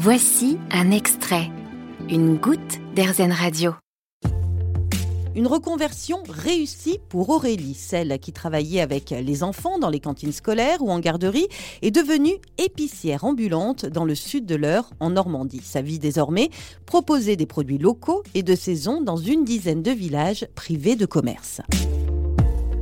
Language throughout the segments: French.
Voici un extrait, une goutte d'Airzen Radio. Une reconversion réussie pour Aurélie, celle qui travaillait avec les enfants dans les cantines scolaires ou en garderie, est devenue épicière ambulante dans le sud de l'Eure, en Normandie. Sa vie désormais, proposer des produits locaux et de saison dans une dizaine de villages privés de commerce.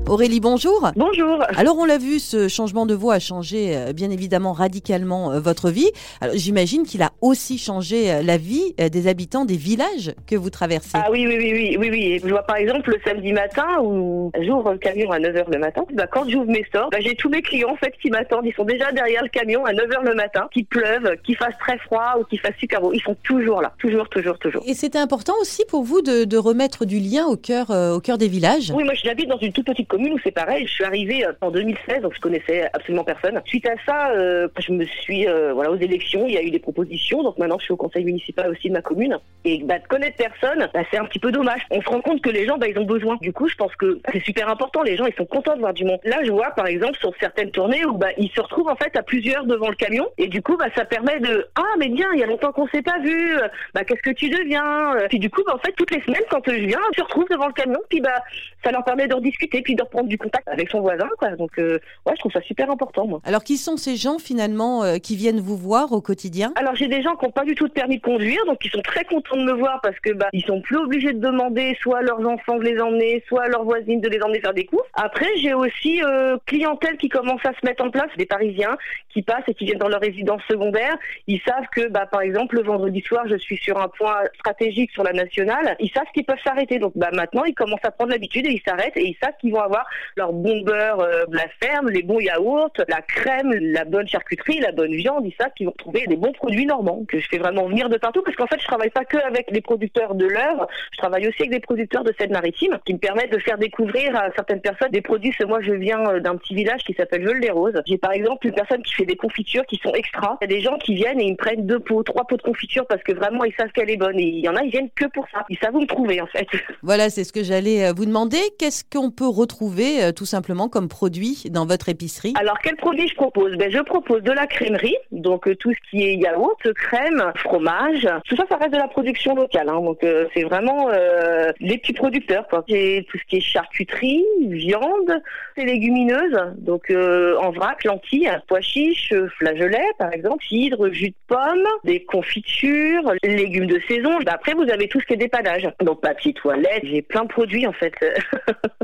Aurélie, bonjour. Bonjour. Alors on l'a vu, ce changement de voix a changé euh, bien évidemment radicalement euh, votre vie. J'imagine qu'il a aussi changé euh, la vie des habitants des villages que vous traversez. Ah oui, oui, oui, oui, oui, oui. Je vois par exemple le samedi matin où j'ouvre le camion à 9h le matin. Bah, quand j'ouvre mes stores, bah, j'ai tous mes clients en fait qui m'attendent. Ils sont déjà derrière le camion à 9h le matin, qu'il pleuve, qu'il fasse très froid ou qu'il fasse super beau. Ils sont toujours là, toujours, toujours, toujours. Et c'était important aussi pour vous de, de, remettre du lien au cœur, au cœur des villages? Oui, moi j'habite dans une toute petite commune où c'est pareil. Je suis arrivée euh, en 2016, donc je connaissais absolument personne. Suite à ça, euh, je me suis euh, voilà aux élections. Il y a eu des propositions, donc maintenant je suis au conseil municipal aussi de ma commune. Et bah, de connaître personne, bah, c'est un petit peu dommage. On se rend compte que les gens, bah, ils ont besoin. Du coup, je pense que c'est super important. Les gens, ils sont contents de voir du monde. Là, je vois par exemple sur certaines tournées où bah, ils se retrouvent en fait à plusieurs devant le camion, et du coup, bah, ça permet de ah mais bien, il y a longtemps qu'on s'est pas vu. Bah qu'est-ce que tu deviens? Puis du coup, bah, en fait, toutes les semaines quand je viens, je retrouve devant le camion, puis bah ça leur permet de rediscuter, puis de reprendre du contact avec son voisin. Quoi. Donc, euh, ouais, je trouve ça super important, moi. Alors, qui sont ces gens finalement euh, qui viennent vous voir au quotidien? Alors, j'ai des gens qui n'ont pas du tout de permis de conduire, donc ils sont très contents de me voir parce que bah, ils sont plus obligés de demander soit à leurs enfants de les emmener, soit à leurs voisines de les emmener faire des courses. Après, j'ai aussi euh, clientèle qui commence à se mettre en place, des Parisiens qui passent et qui viennent dans leur résidence secondaire. Ils savent que, bah, par exemple, le vendredi soir, je suis sur un point stratégique sur la nationale. Ils savent qu'ils peuvent s'arrêter. Donc, bah, maintenant, ils commencent à prendre l'habitude et ils s'arrêtent et ils savent qu'ils vont avoir leur bon beurre euh, la ferme, les bons yaourts, la crème, la bonne charcuterie, la bonne viande, ils savent qu'ils vont trouver des bons produits normands que je fais vraiment venir de partout parce qu'en fait je travaille pas que avec les producteurs de l'heure, je travaille aussi avec des producteurs de Seine-Maritime qui me permettent de faire découvrir à certaines personnes des produits. Moi je viens euh, d'un petit village qui s'appelle Veule des Roses. J'ai par exemple une personne qui fait des confitures qui sont extra. Il y a des gens qui viennent et ils me prennent deux pots, trois pots de confiture parce que vraiment ils savent qu'elle est bonne. Et il y en a ils viennent que pour ça. Ils savent où me trouver en fait. Voilà, c'est ce que j'allais euh, vous demander. Qu'est-ce qu'on peut retrouver tout simplement comme produit dans votre épicerie Alors, quel produit je propose? Ben, Je propose de la crèmerie, donc euh, tout ce qui est yaourt, crème, fromage. Tout ça, ça reste de la production locale. Hein, donc, euh, c'est vraiment euh, les petits producteurs. J'ai tout ce qui est charcuterie, viande, et légumineuses, donc en vrac, lentilles, pois chiches, flageolets, par exemple, cidre, jus de pomme, des confitures, légumes de saison. Ben, après, vous avez tout ce qui est dépannage. Donc, papier toilette, j'ai plein de produits, en fait.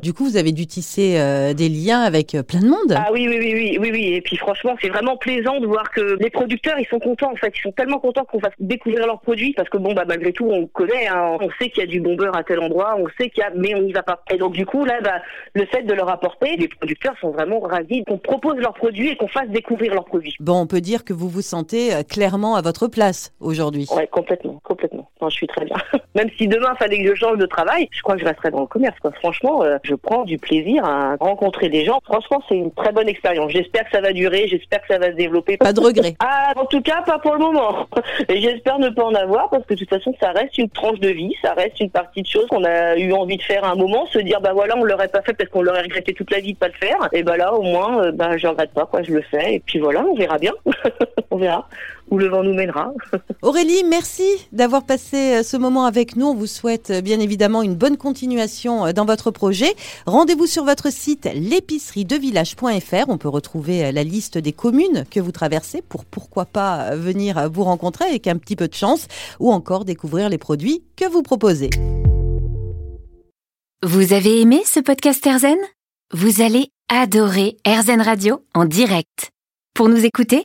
du coup, vous avez dû tisser des liens avec plein de monde. Ah oui, oui, oui, oui, oui, oui. Et puis franchement, c'est vraiment plaisant de voir que les producteurs, ils sont contents en fait. Ils sont tellement contents qu'on fasse découvrir leurs produits parce que bon, bah malgré tout, on connaît, hein. on sait qu'il y a du bon beurre à tel endroit, on sait qu'il y a, mais on n'y va pas. Et donc du coup, là, bah, le fait de leur apporter, les producteurs sont vraiment ravis qu'on propose leurs produits et qu'on fasse découvrir leurs produits. Bon, on peut dire que vous vous sentez euh, clairement à votre place aujourd'hui. Ouais, complètement, complètement. je suis très bien. Même si demain fallait que je change de travail, je crois que je resterai dans le commerce. Quoi. Franchement, euh, je prends du plaisir à rencontrer des gens. Franchement, c'est une très bonne expérience. J'espère que ça va durer, j'espère que ça va se développer. Pas de regret. Ah, en tout cas, pas pour le moment. Et j'espère ne pas en avoir parce que de toute façon, ça reste une tranche de vie, ça reste une partie de choses qu'on a eu envie de faire à un moment, se dire bah voilà, on l'aurait pas fait parce qu'on l'aurait regretté toute la vie de pas le faire. Et bah là, au moins, euh, bah je regrette pas quoi, je le fais. Et puis voilà, on verra bien. on verra où le vent nous mènera. Aurélie, merci d'avoir passé euh, ce moment avec nous. On vous souhaite euh, bien évidemment une bonne continuation dans votre projet. Rendez-vous sur votre site l'épicerie-de-village.fr. On peut retrouver la liste des communes que vous traversez pour pourquoi pas venir vous rencontrer avec un petit peu de chance ou encore découvrir les produits que vous proposez. Vous avez aimé ce podcast Erzen Vous allez adorer Erzen Radio en direct. Pour nous écouter,